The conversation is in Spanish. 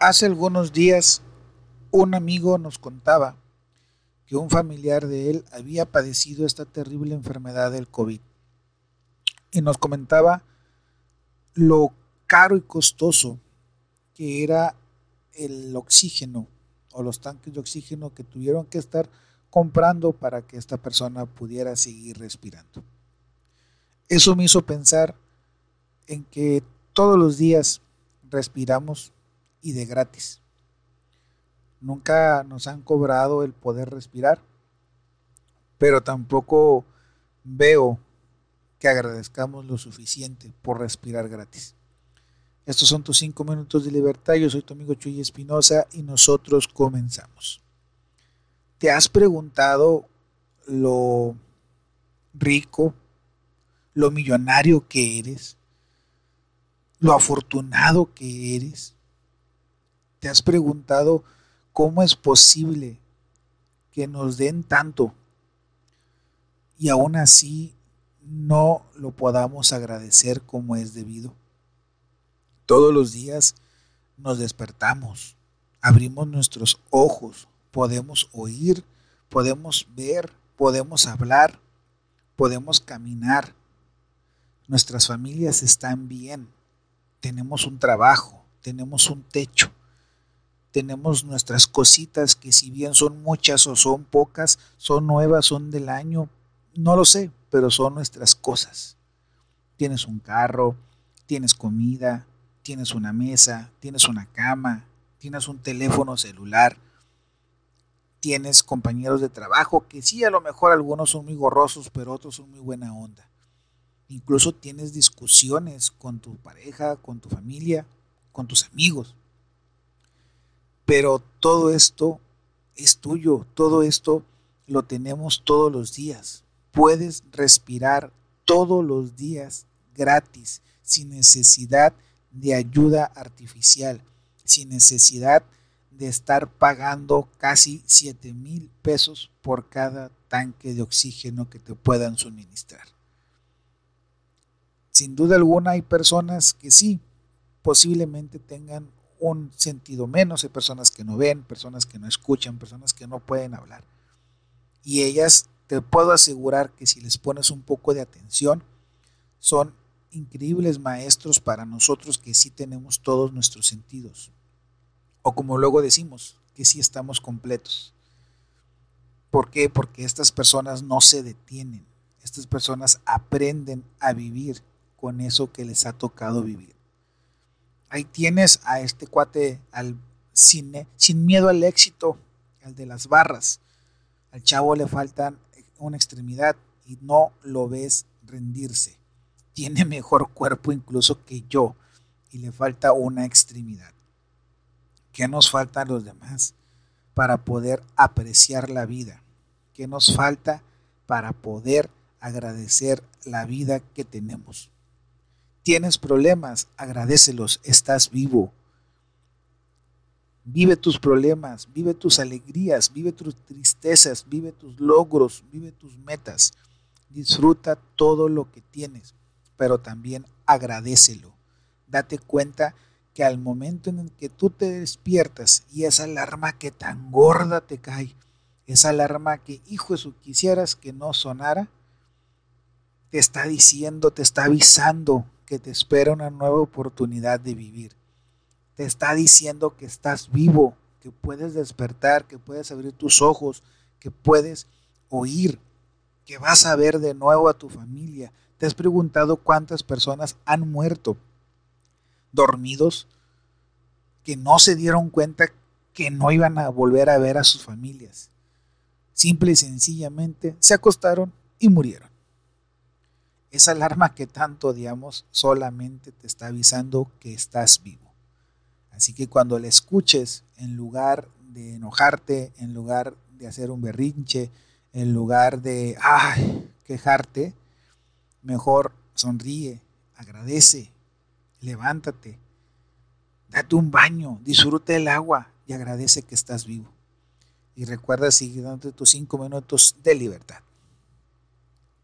Hace algunos días un amigo nos contaba que un familiar de él había padecido esta terrible enfermedad del COVID. Y nos comentaba lo caro y costoso que era el oxígeno o los tanques de oxígeno que tuvieron que estar comprando para que esta persona pudiera seguir respirando. Eso me hizo pensar en que todos los días respiramos y de gratis. Nunca nos han cobrado el poder respirar, pero tampoco veo que agradezcamos lo suficiente por respirar gratis. Estos son tus cinco minutos de libertad. Yo soy tu amigo Chuy Espinosa y nosotros comenzamos. ¿Te has preguntado lo rico, lo millonario que eres? ¿Lo afortunado que eres? ¿Te has preguntado cómo es posible que nos den tanto y aún así no lo podamos agradecer como es debido? Todos los días nos despertamos, abrimos nuestros ojos, podemos oír, podemos ver, podemos hablar, podemos caminar. Nuestras familias están bien, tenemos un trabajo, tenemos un techo tenemos nuestras cositas que si bien son muchas o son pocas, son nuevas, son del año, no lo sé, pero son nuestras cosas. Tienes un carro, tienes comida, tienes una mesa, tienes una cama, tienes un teléfono celular, tienes compañeros de trabajo que sí, a lo mejor algunos son muy gorrosos, pero otros son muy buena onda. Incluso tienes discusiones con tu pareja, con tu familia, con tus amigos. Pero todo esto es tuyo, todo esto lo tenemos todos los días. Puedes respirar todos los días gratis, sin necesidad de ayuda artificial, sin necesidad de estar pagando casi 7 mil pesos por cada tanque de oxígeno que te puedan suministrar. Sin duda alguna hay personas que sí, posiblemente tengan un sentido menos, hay personas que no ven, personas que no escuchan, personas que no pueden hablar. Y ellas, te puedo asegurar que si les pones un poco de atención, son increíbles maestros para nosotros que sí tenemos todos nuestros sentidos. O como luego decimos, que sí estamos completos. ¿Por qué? Porque estas personas no se detienen. Estas personas aprenden a vivir con eso que les ha tocado vivir ahí tienes a este cuate al cine, sin miedo al éxito, al de las barras. Al chavo le falta una extremidad y no lo ves rendirse. Tiene mejor cuerpo incluso que yo y le falta una extremidad. ¿Qué nos falta a los demás para poder apreciar la vida? ¿Qué nos falta para poder agradecer la vida que tenemos? Tienes problemas, agradecelos, estás vivo. Vive tus problemas, vive tus alegrías, vive tus tristezas, vive tus logros, vive tus metas. Disfruta todo lo que tienes, pero también agradecelo. Date cuenta que al momento en el que tú te despiertas y esa alarma que tan gorda te cae, esa alarma que, hijo su, quisieras que no sonara, te está diciendo, te está avisando que te espera una nueva oportunidad de vivir. Te está diciendo que estás vivo, que puedes despertar, que puedes abrir tus ojos, que puedes oír, que vas a ver de nuevo a tu familia. ¿Te has preguntado cuántas personas han muerto dormidos que no se dieron cuenta que no iban a volver a ver a sus familias? Simple y sencillamente se acostaron y murieron. Esa alarma que tanto odiamos solamente te está avisando que estás vivo. Así que cuando la escuches, en lugar de enojarte, en lugar de hacer un berrinche, en lugar de quejarte, mejor sonríe, agradece, levántate, date un baño, disfruta el agua y agradece que estás vivo. Y recuerda seguir dándote tus cinco minutos de libertad.